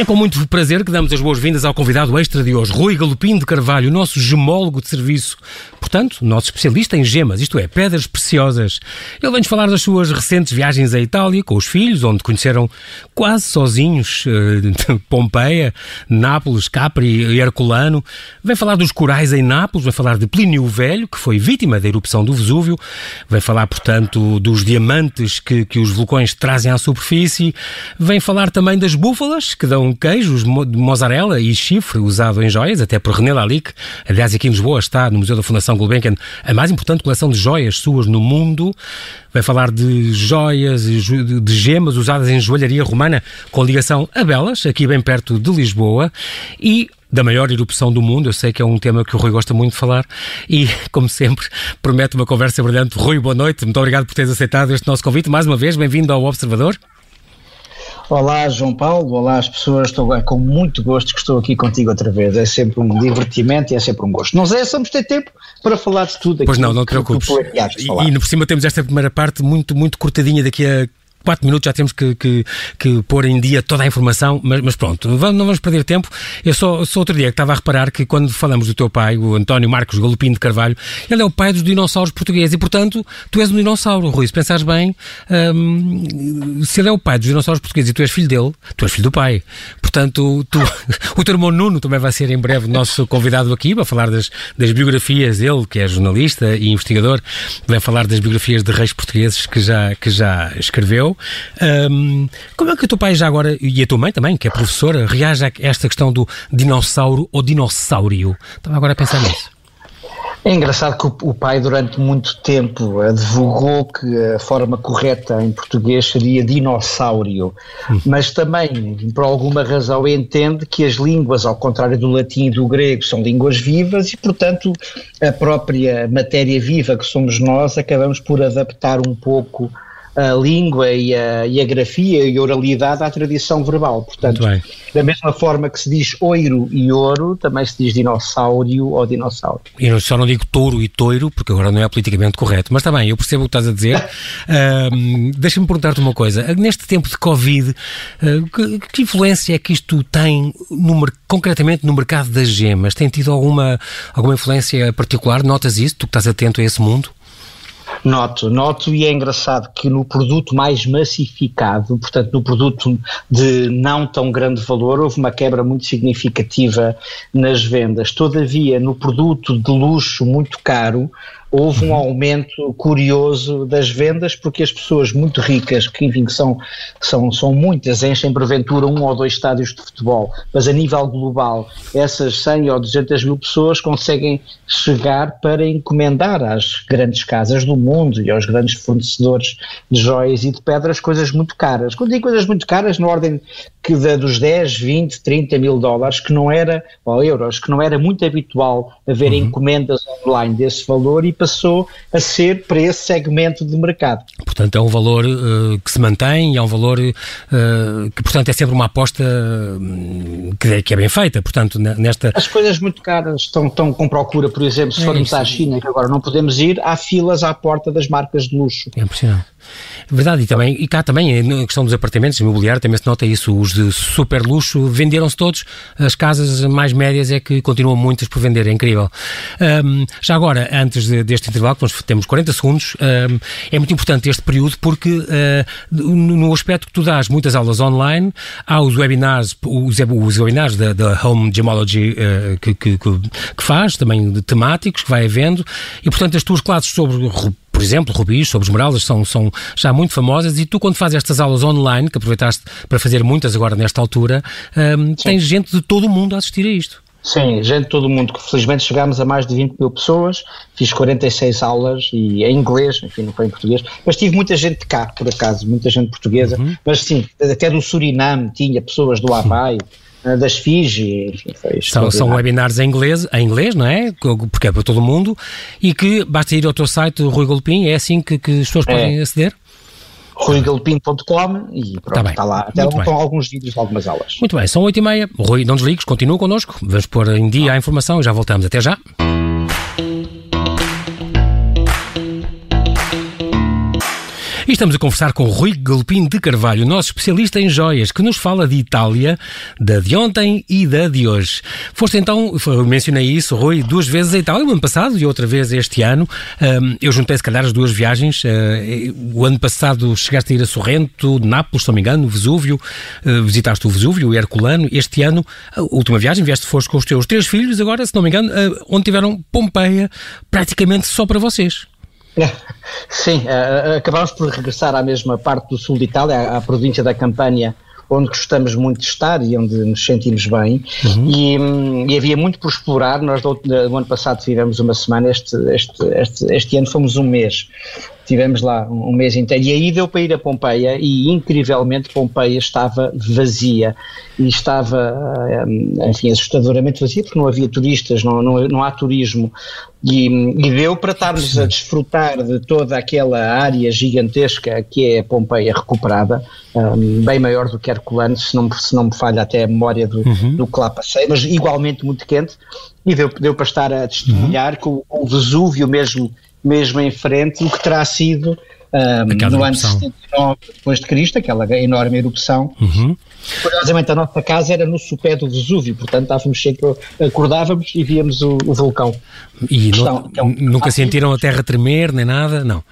É com muito prazer que damos as boas-vindas ao convidado extra de hoje, Rui Galopim de Carvalho, nosso gemólogo de serviço. Portanto, nosso especialista em gemas, isto é, pedras preciosas. Ele vem-nos falar das suas recentes viagens à Itália com os filhos, onde conheceram quase sozinhos uh, Pompeia, Nápoles, Capri e Herculano. Vem falar dos corais em Nápoles, vai falar de Plínio o Velho, que foi vítima da erupção do Vesúvio. Vai falar, portanto, dos diamantes que, que os vulcões trazem à superfície. Vem falar também das búfalas, que dão queijos de mozzarella e chifre usado em joias, até por René Lalique. Aliás, aqui em Lisboa está, no Museu da Fundação Gulbenkian, a mais importante coleção de joias suas no mundo. Vai falar de joias, de gemas usadas em joalharia romana com ligação a Belas, aqui bem perto de Lisboa. E da maior erupção do mundo. Eu sei que é um tema que o Rui gosta muito de falar e, como sempre, promete uma conversa brilhante. Rui, boa noite. Muito obrigado por teres aceitado este nosso convite. Mais uma vez, bem-vindo ao Observador. Olá, João Paulo. Olá, as pessoas. Estou com muito gosto que estou aqui contigo outra vez. É sempre um divertimento e é sempre um gosto. Não sei se vamos ter tempo para falar de tudo aqui. Pois não, não te preocupes. E, e, por cima temos esta primeira parte muito, muito cortadinha daqui a quatro minutos já temos que, que, que, pôr em dia toda a informação, mas, mas pronto, vamos, não vamos perder tempo. Eu só, só outro dia que estava a reparar que quando falamos do teu pai, o António Marcos Galopim de Carvalho, ele é o pai dos dinossauros portugueses e, portanto, tu és um dinossauro, Rui. Se pensares bem, hum, se ele é o pai dos dinossauros portugueses e tu és filho dele, tu és filho do pai. Portanto, tu, o teu irmão Nuno também vai ser em breve nosso convidado aqui para falar das, das biografias dele, que é jornalista e investigador, vai falar das biografias de reis portugueses que já, que já escreveu. Um, como é que o teu pai já agora, e a tua mãe também, que é professora, reage a esta questão do dinossauro ou dinossaurio? Estava agora a pensar nisso. É engraçado que o, pai durante muito tempo advogou que a forma correta em português seria dinossauro, hum. mas também, por alguma razão, entende que as línguas, ao contrário do latim e do grego, são línguas vivas e, portanto, a própria matéria viva que somos nós acabamos por adaptar um pouco a língua e a, e a grafia e a oralidade à tradição verbal. Portanto, da mesma forma que se diz oiro e ouro, também se diz dinossauro ou dinossauro. E eu só não digo touro e toiro, porque agora não é politicamente correto, mas também eu percebo o que estás a dizer. uh, Deixa-me perguntar-te uma coisa. Neste tempo de Covid, uh, que, que, influência é que isto tem no, concretamente no mercado das gemas? Tem tido alguma, alguma influência particular? Notas isso? Tu que estás atento a esse mundo? Noto, noto e é engraçado que no produto mais massificado, portanto no produto de não tão grande valor, houve uma quebra muito significativa nas vendas. Todavia, no produto de luxo muito caro, houve um uhum. aumento curioso das vendas, porque as pessoas muito ricas, que enfim são, são, são muitas, enchem porventura um ou dois estádios de futebol, mas a nível global essas 100 ou 200 mil pessoas conseguem chegar para encomendar às grandes casas do mundo e aos grandes fornecedores de joias e de pedras coisas muito caras. Quando digo coisas muito caras, na ordem que da, dos 10, 20, 30 mil dólares, que não era, ou euros, que não era muito habitual haver uhum. encomendas online desse valor e passou a ser para esse segmento de mercado. Portanto, é um valor uh, que se mantém, é um valor uh, que, portanto, é sempre uma aposta uh, que, é, que, é, bem feita, portanto, nesta... As coisas muito caras estão, estão com procura, por exemplo, se é formos isso. à China, que agora não podemos ir, há filas à porta das marcas de luxo. É impressionante. Verdade, e, também, e cá também, na questão dos apartamentos, imobiliário, também se nota isso. Os de super luxo venderam-se todos, as casas mais médias é que continuam muitas por vender, é incrível. Um, já agora, antes de, deste intervalo, que nós temos 40 segundos, um, é muito importante este período porque uh, no aspecto que tu dás muitas aulas online, há os webinars, os, os webinars da, da Home Gemology uh, que, que, que, faz, também temáticos, que vai havendo, e portanto as tuas classes sobre por exemplo, rubis, sobre esmeraldas, são, são já muito famosas. E tu, quando fazes estas aulas online, que aproveitaste para fazer muitas agora nesta altura, um, tens gente de todo o mundo a assistir a isto. Sim, gente de todo o mundo, que felizmente chegámos a mais de 20 mil pessoas, fiz 46 aulas e em inglês, enfim, não foi em português, mas tive muita gente de cá, por acaso, muita gente portuguesa, uhum. mas sim, até do Suriname tinha pessoas do Havaí, das Fiji, enfim, são, são webinars em inglês, em inglês, não é? Porque é para todo mundo e que basta ir ao teu site, Rui Golpim, é assim que, que as pessoas é. podem aceder? ruigalpim.com e pronto, tá está lá. Até estão alguns vídeos de algumas aulas. Muito bem, são 8 e meia. Rui, não desligues, continua connosco. Vamos pôr em dia a informação e já voltamos. Até já. E estamos a conversar com Rui Galopim de Carvalho, nosso especialista em joias, que nos fala de Itália, da de ontem e da de hoje. Foste então, mencionei isso, Rui, duas vezes a Itália, o ano passado e outra vez este ano. Eu juntei se calhar as duas viagens. Ah, o ano passado chegaste a ir a Sorrento, Nápoles, se não me engano, Vesúvio, ah, visitaste o Vesúvio, o Herculano. Este ano, a última viagem, vieste foste com os teus três filhos, agora, se não me engano, ah, onde tiveram Pompeia, praticamente só para vocês. Sim, uh, acabámos por regressar à mesma parte do sul de Itália, à, província da Campânia, onde gostamos muito de estar e onde nos sentimos bem. Uhum. E, um, e, havia muito por explorar. Nós, do, do ano passado, tivemos uma semana, este, este, este, este ano fomos um mês. Tivemos lá um mês inteiro. E aí deu para ir a Pompeia e, incrivelmente, Pompeia estava vazia. E estava, hum, enfim, assustadoramente vazia, porque não havia turistas, não, não, não há turismo. E, e, deu para estarmos a desfrutar de toda aquela área gigantesca que é a Pompeia recuperada, um, bem maior do que Herculano, se não, se não me falha até a memória do, uhum. do que lá passei, mas igualmente muito quente. E deu, deu para estar a testemunhar uhum. com o Vesúvio mesmo mesmo em frente, o que terá sido um, no ano 79 depois de Cristo, aquela enorme erupção. Uhum. Curiosamente, a nossa casa era no sopé do Vesúvio, portanto estávamos sempre, acordávamos e víamos o, o vulcão. E no, é um, nunca sentiram a terra tremer, nem nada? Não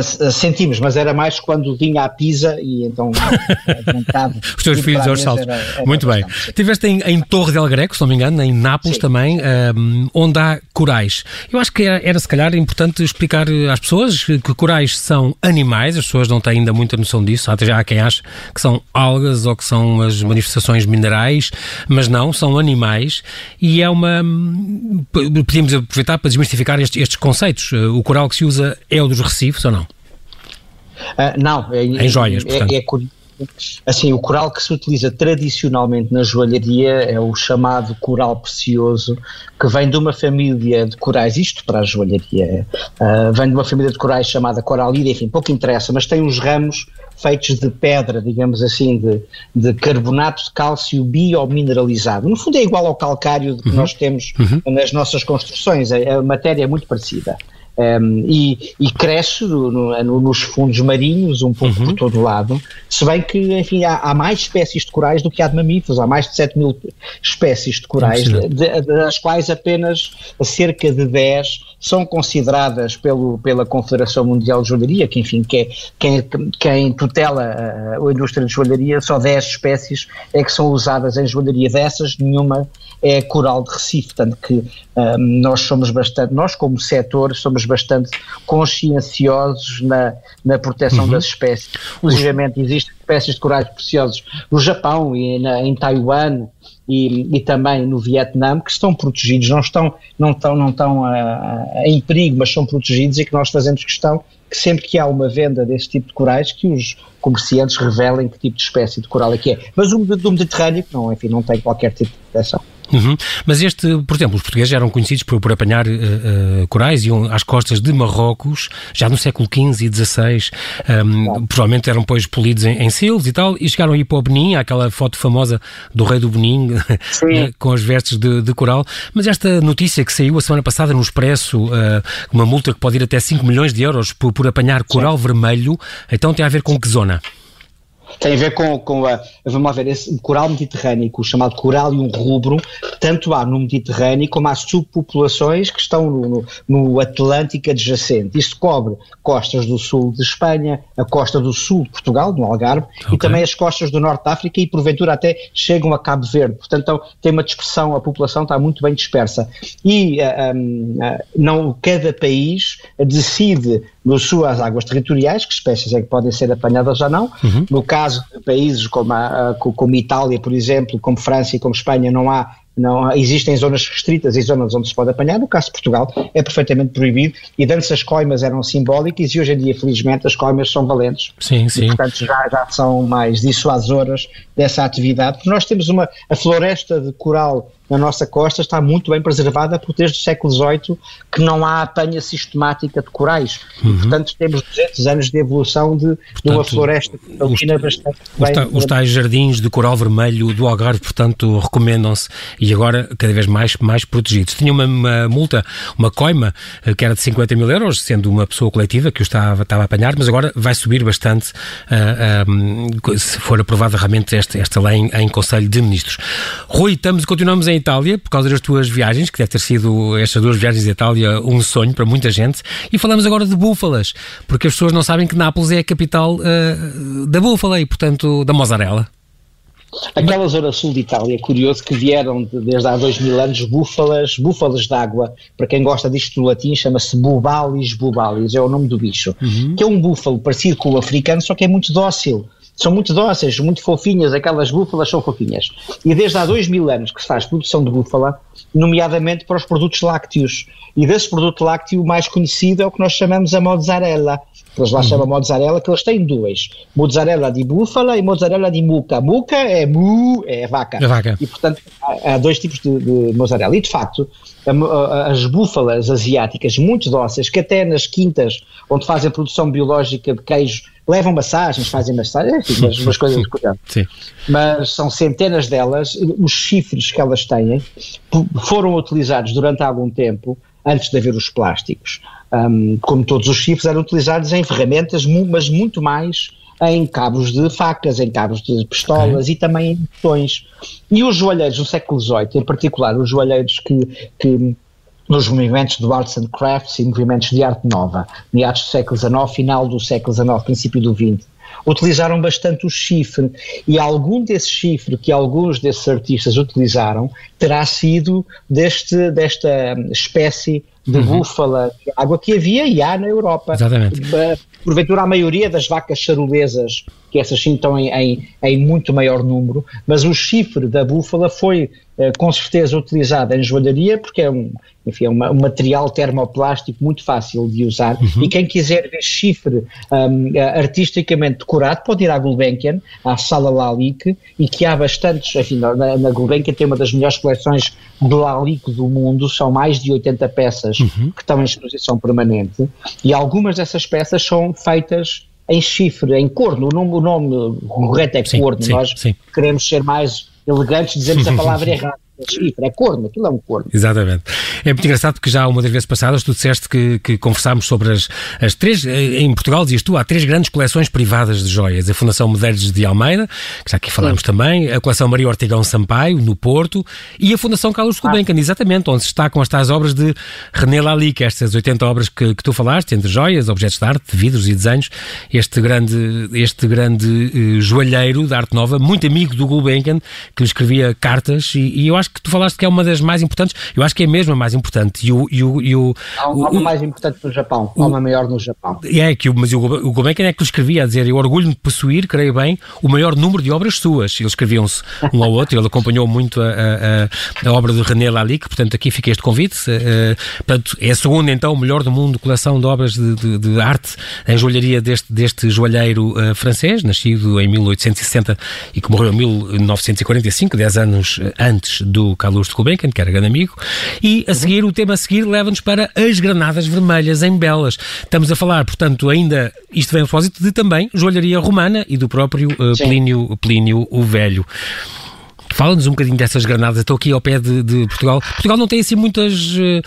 sentimos, mas era mais quando vinha a Pisa e então vontade. Os teus filhos aos saltos. Era, era Muito bem. Tiveste em, em, Torre del Greco, se não me engano, em Nápoles Sim. também, um, onde há corais. Eu acho que era, era, se calhar importante explicar às pessoas que corais são animais, as pessoas não têm ainda muita noção disso, até já há quem acha que são algas ou que são as manifestações minerais, mas não, são animais e é uma. Podíamos aproveitar para desmistificar estes, estes conceitos. O coral que se usa é o dos recifes ou não? Uh, não, é, em joias, é, é, assim, o coral que se utiliza tradicionalmente na joalharia é o chamado coral precioso, que vem de uma família de corais, isto para a joalharia, uh, vem de uma família de corais chamada coralida, enfim, pouco interessa, mas tem uns ramos feitos de pedra, digamos assim, de, de carbonato de cálcio biomineralizado. No fundo é igual ao calcário que uhum. nós temos uhum. nas nossas construções, a, a matéria é muito parecida. Um, e, e, cresce no, no, nos fundos marinhos, um pouco uhum. por todo lado, se bem que, enfim, há, há, mais espécies de corais do que há de mamíferos, há mais de 7 mil espécies de corais, de, das quais apenas cerca de 10 são consideradas pelo, pela Confederação Mundial de Joalharia, que, enfim, que é, quem, quem tutela a, a indústria de joalharia, só 10 espécies é que são usadas em joalharia, dessas nenhuma é coral de Recife, tanto que um, nós somos bastante, nós como setor somos bastante conscienciosos na, na proteção uhum. das espécies. Inclusive existem espécies de corais preciosos no Japão e na, em Taiwan e, e, também no Vietnã que estão protegidos, não estão, não estão, não estão uh, em perigo, mas são protegidos e que nós fazemos questão que sempre que há uma venda desse tipo de corais, que os comerciantes revelem que tipo de espécie de coral é que é. Mas o do Mediterrâneo, não, enfim, não tem qualquer tipo de proteção. Uhum. Mas este, por exemplo, os portugueses eram conhecidos por, por apanhar uh, uh, corais, iam às costas de Marrocos, já no século XV e XVI, um, provavelmente eram depois polidos em, em selos e tal, e chegaram aí para o Benin, aquela foto famosa do rei do Benin, com as vestes de, de, coral. Mas esta notícia que saiu a semana passada no Expresso, uh, uma multa que pode ir até 5 milhões de euros por, por apanhar coral Sim. vermelho, então tem a ver com que zona? Tem a ver com, com a, vamos ver, esse coral mediterrâneo, o chamado coral e um rubro, tanto há no Mediterrâneo como há subpopulações que estão no, no, no Atlântico adjacente. Isto cobre costas do sul de Espanha, a costa do sul de Portugal, no Algarve, okay. e também as costas do norte da África e porventura até chegam a Cabo Verde. Portanto, então, tem uma dispersão, a população está muito bem dispersa. E um, uh, não, cada país decide nas suas águas territoriais que espécies é que podem ser apanhadas ou não. Uhum. No caso de países como, a, como Itália, por exemplo, como França e como Espanha, não há não existem zonas restritas e zonas onde se pode apanhar. No caso de Portugal, é perfeitamente proibido e antes as coimas eram simbólicas e hoje em dia, felizmente, as coimas são valentes. Sim, sim. E, portanto, já, já são mais dissuasoras dessa atividade. Porque nós temos uma, a floresta de coral na nossa costa está muito bem preservada, porque desde o século XVIII que não há apanha sistemática de corais. Uhum. E, portanto, temos 200 anos de evolução de, portanto, de uma floresta cristalina bastante os, bem. os tais jardins de coral vermelho do Algarve, portanto, recomendam-se e agora cada vez mais, mais protegidos. Tinha uma, uma, multa, uma coima, eh, que era de 50 mil euros, sendo uma pessoa coletiva que o estava, estava a apanhar, mas agora vai subir bastante uh, uh, se for aprovada realmente esta, esta lei em, em Conselho de Ministros. Rui, estamos, continuamos em Itália por causa das tuas viagens, que deve ter sido estas duas viagens à Itália um sonho para muita gente, e falamos agora de búfalas, porque as pessoas não sabem que Nápoles é a capital uh, da búfala e, portanto, da mozzarella. Aquela zona sul de Itália, curioso que vieram de, desde há dois mil anos búfalas, búfalas d'água, para quem gosta disto do latim, chama-se bubalis bubalis, é o nome do bicho, uhum. que é um búfalo parecido com o africano, só que é muito dócil são muito dóceis, muito fofinhas, aquelas búfalas são fofinhas. E desde há dois mil anos que se faz produção de búfala, nomeadamente para os produtos lácteos. E desse produto lácteo, o mais conhecido é o que nós chamamos a mozzarella. Eles lá uhum. chamam mozzarella, que eles têm duas. Mozzarella de búfala e mozzarella de muca. Muca é mu, é vaca. É vaca. E, portanto, há, há dois tipos de, de, mozzarella. E, de facto, as búfalas asiáticas, muito dóceis, que até nas quintas onde fazem produção biológica de queijo, levam massagens, fazem massagens, enfim, umas, umas coisas Sim. Mas são centenas delas, os chifres que elas têm foram utilizados durante algum tempo, antes de haver os plásticos. Um, como todos os chifres eram utilizados em ferramentas, mas muito mais em cabos de facas, em cabos de pistolas okay. e também em botões. E os joalheiros do século XVIII, em particular os joalheiros que, que nos movimentos do Arts and Crafts e movimentos de arte nova, meados do século XIX, final do século XIX, princípio do XX, utilizaram bastante o chifre e algum desse chifre que alguns desses artistas utilizaram terá sido deste, desta espécie de uhum. búfala de água que havia e há na Europa. Exatamente. Porventura a maioria das vacas charolesas, que essas sim estão em, em, em muito maior número, mas o chifre da búfala foi eh, com certeza utilizado em joalharia porque é um, enfim, é uma, um material termoplástico muito fácil de usar uhum. e quem quiser ver chifre um, artisticamente decorado pode ir à Gulbenkian, à Sala Lalique e que há bastantes, enfim, na, na Gulbenkian tem uma das melhores coleções de Lalique do mundo, são mais de 80 peças uhum. que estão em exposição permanente e algumas dessas peças são feitas em chifre, em corno, o nome, o nome correto é corno, sim, nós sim. queremos ser mais elegantes, dizemos a palavra errada chifre, é corno, aquilo é um corno. Exatamente. É muito engraçado porque já uma das vezes passadas tu disseste que, que conversámos sobre as, as três, eh, em Portugal dizias tu, há três grandes coleções privadas de joias, a Fundação Medeiros de Almeida, que já aqui falámos Sim. também, a coleção Maria Ortigão Sampaio, no Porto, e a Fundação Carlos Gulbenkian, ah. exatamente, onde se destacam estas obras de René Lalique, estas 80 obras que, que tu falaste, entre joias, objetos de arte, vidros e desenhos, este grande, este grande uh, joalheiro de arte nova, muito amigo do Gulbenkian, que lhe escrevia cartas, e, e eu acho que tu falaste que é uma das mais importantes, eu acho que é mesmo a mais importante. E o, e o, e o, há, uma o, mais importante no Japão, há uma maior no Japão. É, que o, mas o, o Gulbenkian é que escrevia a dizer, eu orgulho-me de possuir, creio bem, o maior número de obras suas. Eles escreviam-se um ao outro, ele acompanhou muito a, a, a obra de René Lalique, portanto aqui fica este convite. Uh, portanto, é a segunda então, o melhor do mundo, coleção de obras de, de, de arte em joalharia deste, deste joalheiro uh, francês, nascido em 1860 e que morreu em 1945, 10 anos antes do do Carlos de Gulbenkian, que era grande amigo, e a seguir, o tema a seguir leva-nos para as granadas vermelhas em Belas. Estamos a falar, portanto, ainda, isto vem a propósito de também joalharia romana e do próprio uh, Plínio, Plínio o Velho. Fala-nos um bocadinho dessas granadas. Estou aqui ao pé de, de Portugal. Portugal não tem assim muitas. Uh,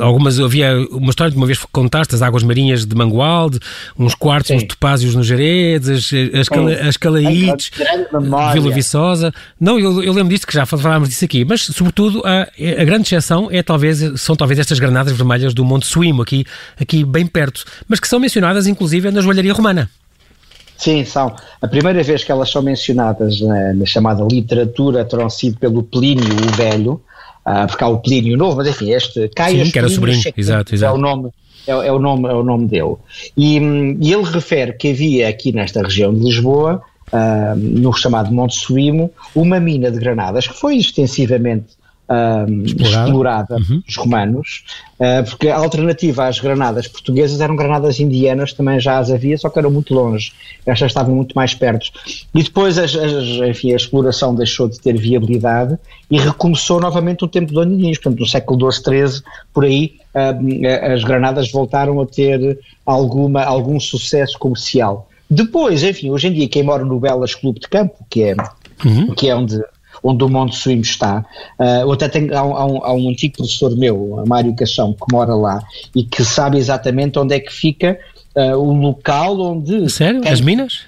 algumas. Havia uma história de uma vez contaste as águas marinhas de Mangualde, uns quartos, Sim. uns topázios nos Jaredes, as, as, cala, as Calaites, Vila Viçosa. Não, eu, eu lembro disto, que já falámos disso aqui, mas sobretudo a, a grande exceção é talvez, são talvez estas granadas vermelhas do Monte Suímo, aqui, aqui bem perto, mas que são mencionadas inclusive na joalharia romana. Sim, são. A primeira vez que elas são mencionadas na, na chamada literatura terão sido pelo Plínio o Velho, uh, porque há o Plínio Novo, mas enfim, este Caio Sim, que era sobrinho, exato, exato. É o nome, é, é, o nome, é o nome dele. E, e, ele refere que havia aqui nesta região de Lisboa, uh, no chamado Monte Suímo, uma mina de granadas que foi extensivamente explorada, explorada uhum. pelos romanos, uh, porque a alternativa às granadas portuguesas eram granadas indianas, também já as havia, só que eram muito longe, estas estavam muito mais perto. E depois as, as, enfim, a exploração deixou de ter viabilidade e recomeçou novamente o tempo dos indígenas, portanto no século XII, XIII, por aí, uh, as granadas voltaram a ter alguma, algum sucesso comercial. Depois, enfim, hoje em dia quem mora no Belas Clube de Campo, que é, uhum. que é onde onde o Monte Suíno está. Uh, eu até tenho, há, um, há um antigo professor meu, Mário Caixão, que mora lá e que sabe exatamente onde é que fica uh, o local onde... Sério? As minas?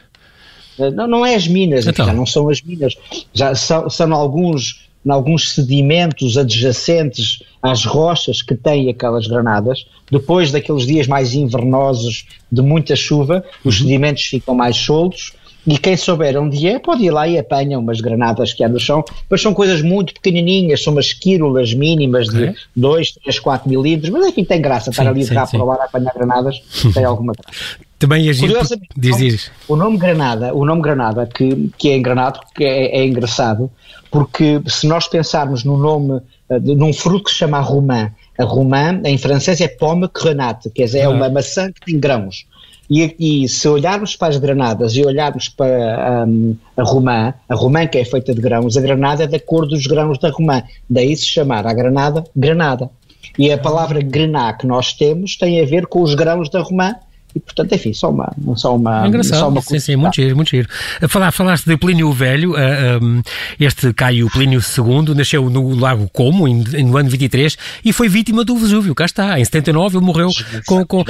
Uh, não, não é as minas, então. já não são as minas, já são, são alguns em alguns sedimentos adjacentes às rochas que têm aquelas granadas. Depois daqueles dias mais invernosos de muita chuva, os uhum. sedimentos ficam mais soltos e quem souber onde é, pode ir lá e apanha umas granadas que há no chão, mas são coisas muito pequenininhas, são umas quírulas mínimas de 2, 3, 4 milímetros, mas enfim, tem graça estar ali de cá para a apanhar granadas, tem alguma graça. Também a gente diz, diz. O nome Granada, o nome Granada, que, que é enganado, que é, é engraçado, porque se nós pensarmos no nome, uh, num fruto que se chama romã, a romã em francês é pomme grenade, quer dizer, é uma maçã que tem grãos. E, e, se olharmos para as granadas e olharmos para um, a romã, a romã que é feita de grãos, a granada é da cor dos grãos da romã, daí se chamar a granada, granada. E a palavra grená que nós temos tem a ver com os grãos da romã, e portanto, enfim, só uma. Só uma é engraçado, só uma sim, sim, muito giro, muito giro. Falar, falaste de Plínio o Velho, uh, um, este Caio Plínio II nasceu no Lago Como, em, no ano 23, e foi vítima do Vesúvio, cá está, em 79 ele morreu com. com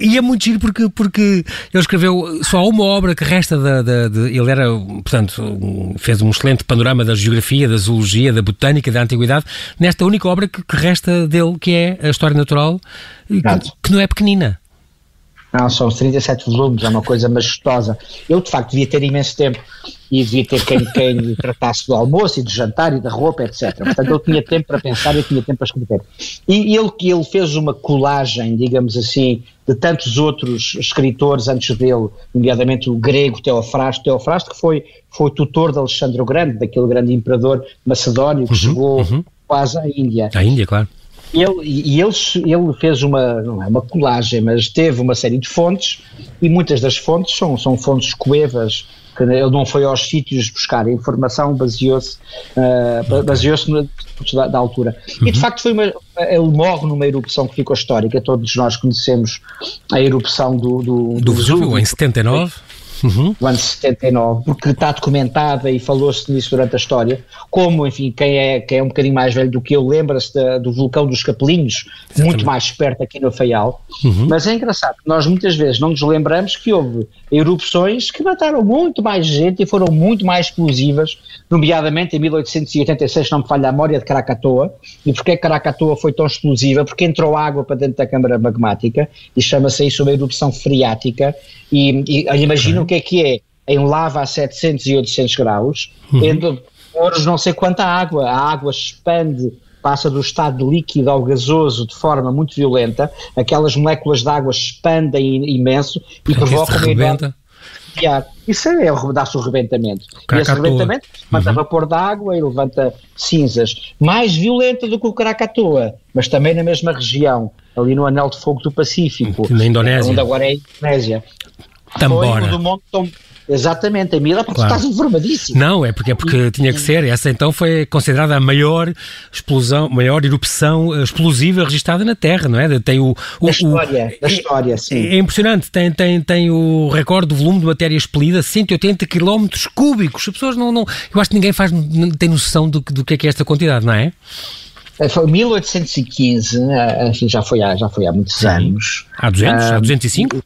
e, e é muito giro porque, porque ele escreveu só uma obra que resta da. da de, ele era, portanto, fez um excelente panorama da geografia, da zoologia, da botânica, da antiguidade, nesta única obra que, que resta dele, que é a História Natural, que, que não é pequenina. Não, são 37 volumes, é uma coisa majestosa. Eu, de facto, devia ter imenso tempo e devia ter quem, quem tratasse do almoço e do jantar e da roupa, etc. Portanto, eu tinha tempo para pensar e tinha tempo para escrever. E ele, ele fez uma colagem, digamos assim, de tantos outros escritores antes dele, nomeadamente o grego Teofrasto, Teofrasto que foi, foi tutor de Alexandre o Grande, daquele grande imperador macedónio que uhum, chegou uhum. quase à Índia. À Índia, claro. Ele, e ele, ele fez uma, não é uma colagem, mas teve uma série de fontes e muitas das fontes são, são fontes coevas, que ele não foi aos sítios buscar a informação, baseou-se uh, baseou da, da, altura. Uhum. E de uhum. facto foi uma, ele morre numa erupção que ficou histórica, todos nós conhecemos a erupção do, do, do, do Vesúvio, em 79 uhum. do ano 79, porque está documentada e falou-se nisso durante a história, como, enfim, quem é, quem é um bocadinho mais velho do que eu lembra-se do vulcão dos Capelinhos, Exatamente. muito mais perto aqui no Faial, uhum. mas é engraçado nós muitas vezes não nos lembramos que houve erupções que mataram muito mais gente e foram muito mais explosivas, nomeadamente em 1886, não me falha a memória, de Krakatoa, e porque Krakatoa foi tão explosiva? Porque entrou água para dentro da câmara magmática, e chama-se isso uma erupção freática, e, e imagina o que é que é em lava a 700 e 800 graus, uhum. entre horas não sei quanta água, a água expande passa do estado líquido ao gasoso de forma muito violenta, aquelas moléculas de água expandem imenso e provocam uma enorme isso é, dá-se o rebentamento. E esse rebentamento levanta uhum. vapor de água e levanta cinzas. Mais violenta do que o Krakatoa, mas também na mesma região, ali no anel de fogo do Pacífico. Na Indonésia. Onde agora é a Indonésia. Tambora. Foi do Monte Tom, Exatamente, a Mila, porque claro. estás informadíssimo. Não, é porque, é porque tinha que ser. Essa então foi considerada a maior explosão, maior erupção eh, explosiva registrada na Terra, não é? Tem o, o da história, o, da história, é, sim. É impressionante, tem, tem, tem o recorde do volume de matéria expelida, 180 km cúbicos. As pessoas não, não. Eu acho que ninguém faz, não tem noção do, do que é que é esta quantidade, não é? é foi 1815, eh, enfim, já foi há, já foi há muitos sim. anos. Há 200? há 205?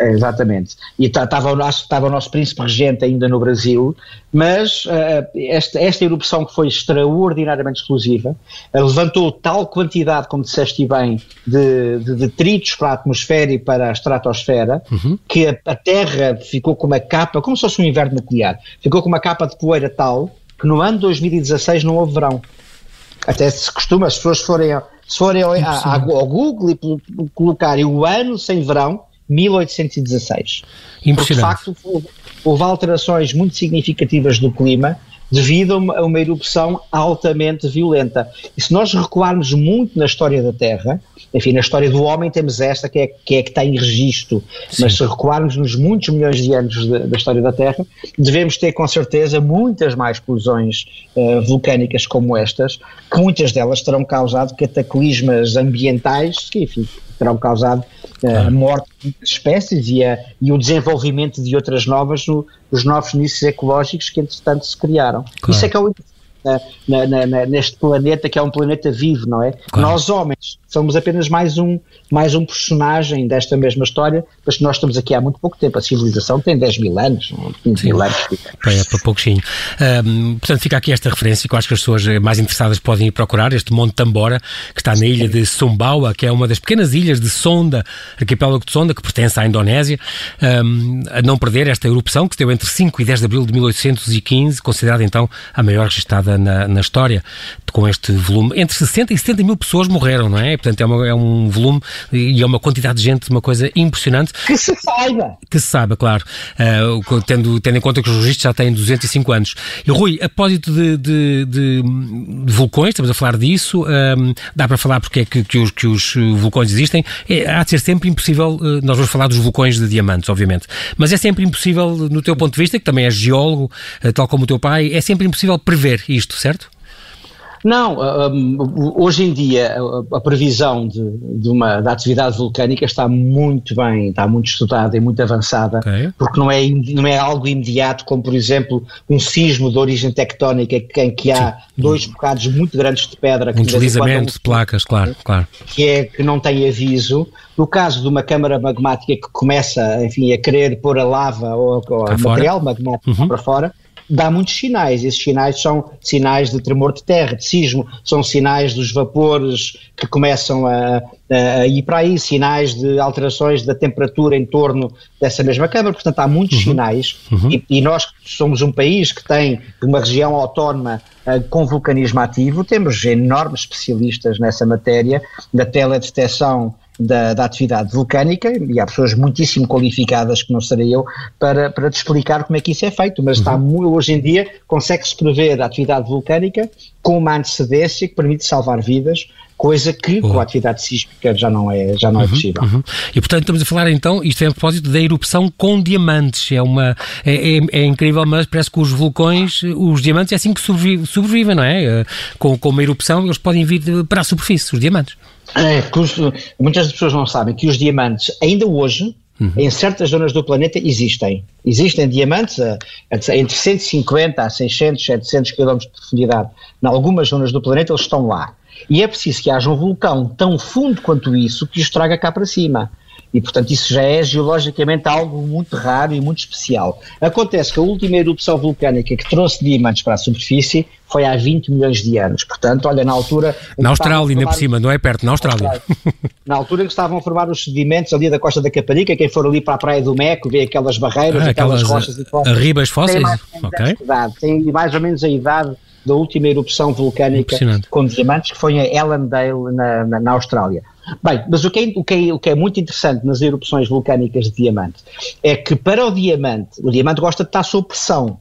É, exatamente. E estava tá, estava o nosso príncipe regente ainda no Brasil, mas uh, esta, esta erupção que foi extraordinariamente explosiva uh, levantou tal quantidade, como disseste bem, de, de detritos para a atmosfera e para a estratosfera, uhum. que a, a, Terra ficou com uma capa, como se fosse um inverno nuclear, ficou com uma capa de poeira tal que no ano 2016 não houve verão. Até se costuma, as pessoas forem, se forem ao, ao Google e colocarem o ano sem verão, 1816. Impressionante. Porque, de facto, houve, alterações muito significativas do clima devido a uma, erupção altamente violenta. E se nós recuarmos muito na história da Terra, enfim, na história do homem temos esta que é que, é que está em registro, Sim. mas se recuarmos nos muitos milhões de anos de, da história da Terra, devemos ter com certeza muitas mais explosões uh, vulcânicas como estas, que muitas delas terão causado cataclismas ambientais que, enfim, terão causado a morte de muitas espécies e, a, e, o desenvolvimento de outras novas no, nos novos nichos ecológicos que entretanto se criaram. Claro. Isso é que é o na, na, na, neste planeta que é um planeta vivo, não é? Claro. Nós homens somos apenas mais um, mais um personagem desta mesma história, mas nós estamos aqui há muito pouco tempo. A civilização tem 10 mil anos, 15 mil anos. É, para pouquinho. Um, portanto, fica aqui esta referência que eu acho que as pessoas mais interessadas podem ir procurar, este Monte Tambora, que está na ilha de Sumbawa, que é uma das pequenas ilhas de Sonda, arquipélago de Sonda, que pertence à Indonésia, um, a não perder esta erupção, que se deu entre 5 e 10 de abril de 1815, considerada então a maior na, na história, com este volume. Entre 60 e 70 mil pessoas morreram, não é? Portanto, é, uma, é um volume e é uma quantidade de gente, uma coisa impressionante. Que se saiba! Que se saiba, claro. Uh, tendo, tendo em conta que os registros já têm 205 anos. E Rui, a propósito de, de, de, de vulcões, estamos a falar disso, um, dá para falar porque é que, que, os, que os vulcões existem. É, há de ser sempre impossível, uh, nós vamos falar dos vulcões de diamantes, obviamente, mas é sempre impossível, no teu ponto de vista, que também és geólogo, tal como o teu pai, é sempre impossível prever isto, certo? Não, um, hoje em dia a, a previsão de, de, uma, da atividade vulcânica está muito bem, está muito estudada e muito avançada, okay. porque não é, não é algo imediato, como por exemplo um sismo de origem tectónica em que há Sim. dois bocados muito grandes de pedra. Um deslizamento de placas, claro, claro. Que, é, que não tem aviso. No caso de uma câmara magmática que começa, enfim, a querer pôr a lava ou, ou material magmático uhum. para fora, dá muitos sinais. Esses sinais são sinais de tremor de terra, de sismo, são sinais dos vapores que começam a, a ir para aí, sinais de alterações da temperatura em torno dessa mesma câmara. Portanto, há muitos uhum. sinais uhum. E, e, nós somos um país que tem uma região autónoma uh, com vulcanismo ativo, temos enormes especialistas nessa matéria, da teledetecção da, da, atividade vulcânica e há pessoas muitíssimo qualificadas, que não serei eu, para, para te explicar como é que isso é feito, mas uhum. está hoje em dia consegue-se prever a atividade vulcânica com uma antecedência que permite salvar vidas, coisa que uhum. com a atividade sísmica já não é, já não é uhum, é possível. Uhum. E portanto estamos a falar então, isto é a propósito da erupção com diamantes, é uma é, é, é incrível, mas parece que os vulcões, os diamantes é assim que sobrevivem, sobrevivem não é? Eh, com, com uma erupção eles podem vir para a superfície, os diamantes. É, os, muitas pessoas não sabem que os diamantes, ainda hoje, uhum. em certas zonas do planeta, existem. Existem diamantes a, a, entre 150 a 600, 700 km de profundidade. Em algumas zonas do planeta, eles estão lá. E é preciso que haja um vulcão tão fundo quanto isso que os traga cá para cima. E, portanto, isso já é geologicamente algo muito raro e muito especial. Acontece que a última erupção vulcânica que trouxe diamantes para a superfície foi há 20 milhões de anos. Portanto, olha, na altura. Na Austrália, ainda por cima, não é perto, na Austrália. Na altura em que estavam a formar os sedimentos ali da costa da Caparica, quem for ali para a Praia do Meco, vê aquelas barreiras, ah, aquelas, aquelas rochas e fósseis. Ribas fósseis? Tem mais, okay. idade, tem mais ou menos a idade da última erupção vulcânica com diamantes, que foi em Ellendale, na, na, na Austrália. Bem, mas o que, é, o, que é, o que é muito interessante nas erupções vulcânicas de diamante é que para o diamante, o diamante gosta de estar sob pressão,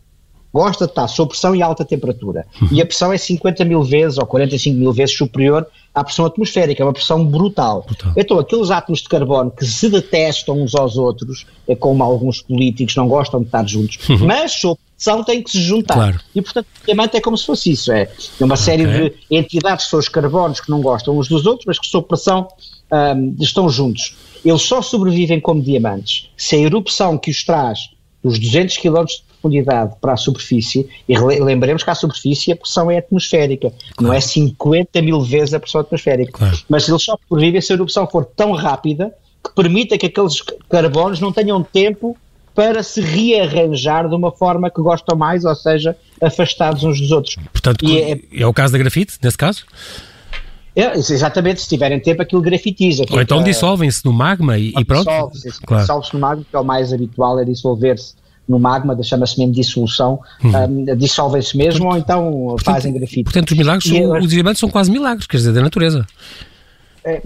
gosta de estar sob pressão e alta temperatura. E a pressão é 50 mil vezes ou 45 mil vezes superior à pressão atmosférica, é uma pressão brutal. brutal. Então, aqueles átomos de carbono que se detestam uns aos outros, é como alguns políticos não gostam de estar juntos, uhum. mas sob pressão têm que se juntar. Claro. E, portanto, o diamante é como se fosse isso, é, uma série okay. de entidades, são os carbonos que não gostam uns dos outros, mas que sob pressão um, estão juntos. Eles só sobrevivem como diamantes se a erupção que os traz dos 200 km de profundidade para a superfície, e lembremos que a superfície a pressão é atmosférica, claro. não é 50 mil vezes a pressão atmosférica. Claro. Mas eles só sobrevivem se a erupção for tão rápida que permita que aqueles carbonos não tenham tempo para se rearranjar de uma forma que gostam mais, ou seja, afastados uns dos outros. Portanto, é, é, o caso da grafite, nesse caso? É, exatamente, se tiverem tempo aquilo grafitiza. Ou então dissolvem-se no magma e, e pronto. Dissolve-se claro. dissolve no magma, que é o mais habitual, é dissolver-se no magma, chama-se mesmo dissolução, uhum. um, dissolvem-se mesmo portanto, ou então fazem grafite. Portanto, os milagres, são, os diamantes são quase milagres, quer dizer, da natureza. É,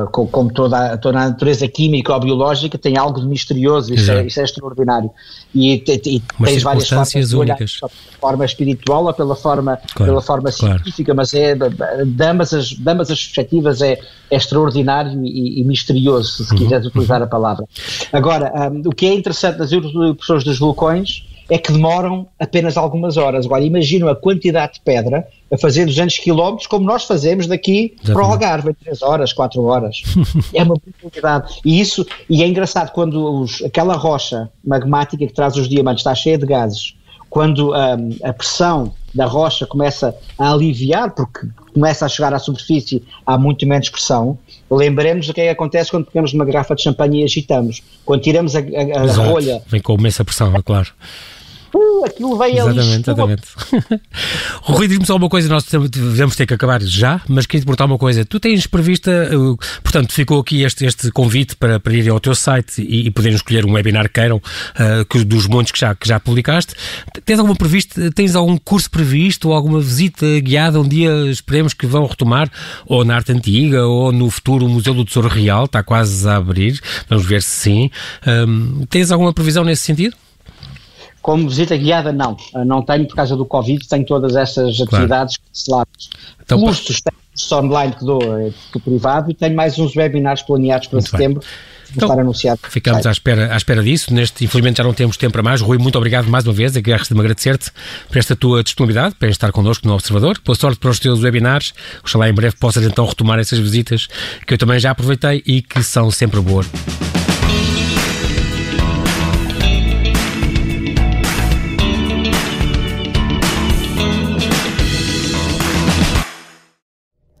como toda, toda a natureza química ou biológica, tem algo de misterioso, isso, é, isso é, extraordinário. E, e, tens várias formas únicas. pela forma espiritual ou pela forma, claro, pela forma científica, claro. mas é, de, ambas as, de ambas as perspectivas é, é extraordinário e, e, misterioso, se uhum, quiseres utilizar uhum. a palavra. Agora, um, o que é interessante nas erupções dos vulcões é que demoram apenas algumas horas. Agora, imagino a quantidade de pedra a fazer 200 km, como nós fazemos daqui Exatamente. para o Algarve, em 3 horas, 4 horas. é uma quantidade. E isso, e é engraçado quando os, aquela rocha magmática que traz os diamantes está cheia de gases, quando um, a pressão da rocha começa a aliviar, porque começa a chegar à superfície, há muito menos pressão. Lembremos do que é que acontece quando pegamos uma garrafa de champanhe e agitamos. Quando tiramos a, a, a rolha. Vem com imensa pressão, é claro uh, aquilo veio exatamente, ali. Exatamente. Rui, diz-me só uma coisa, nós devemos ter que acabar já, mas queria te perguntar uma coisa. Tu tens prevista, uh, portanto, ficou aqui este, este convite para, para ir ao teu site e, e poderem escolher um webinar que queiram, uh, que, dos montes que já, que já publicaste. Tens alguma prevista, tens algum curso previsto ou alguma visita guiada um dia, esperemos que vão retomar, ou na arte antiga, ou no futuro o Museu do Tesouro Real, está quase a abrir, vamos ver se sim. Um, tens alguma previsão nesse sentido? Como visita guiada, não. Não tenho por causa do Covid, tenho todas essas atividades claro. canceladas. Então, Custos, tenho curso online que dou é do privado e tenho mais uns webinars planeados para setembro. Então, estar anunciado. Ficamos à espera, à espera disto. Neste, infelizmente já não temos tempo para mais. Rui, muito obrigado mais uma vez. É que de me agradecer-te por esta tua disponibilidade, para estar connosco no Observador. Boa sorte para os teus webinars. Oxalá em breve possas então retomar essas visitas que eu também já aproveitei e que são sempre boas.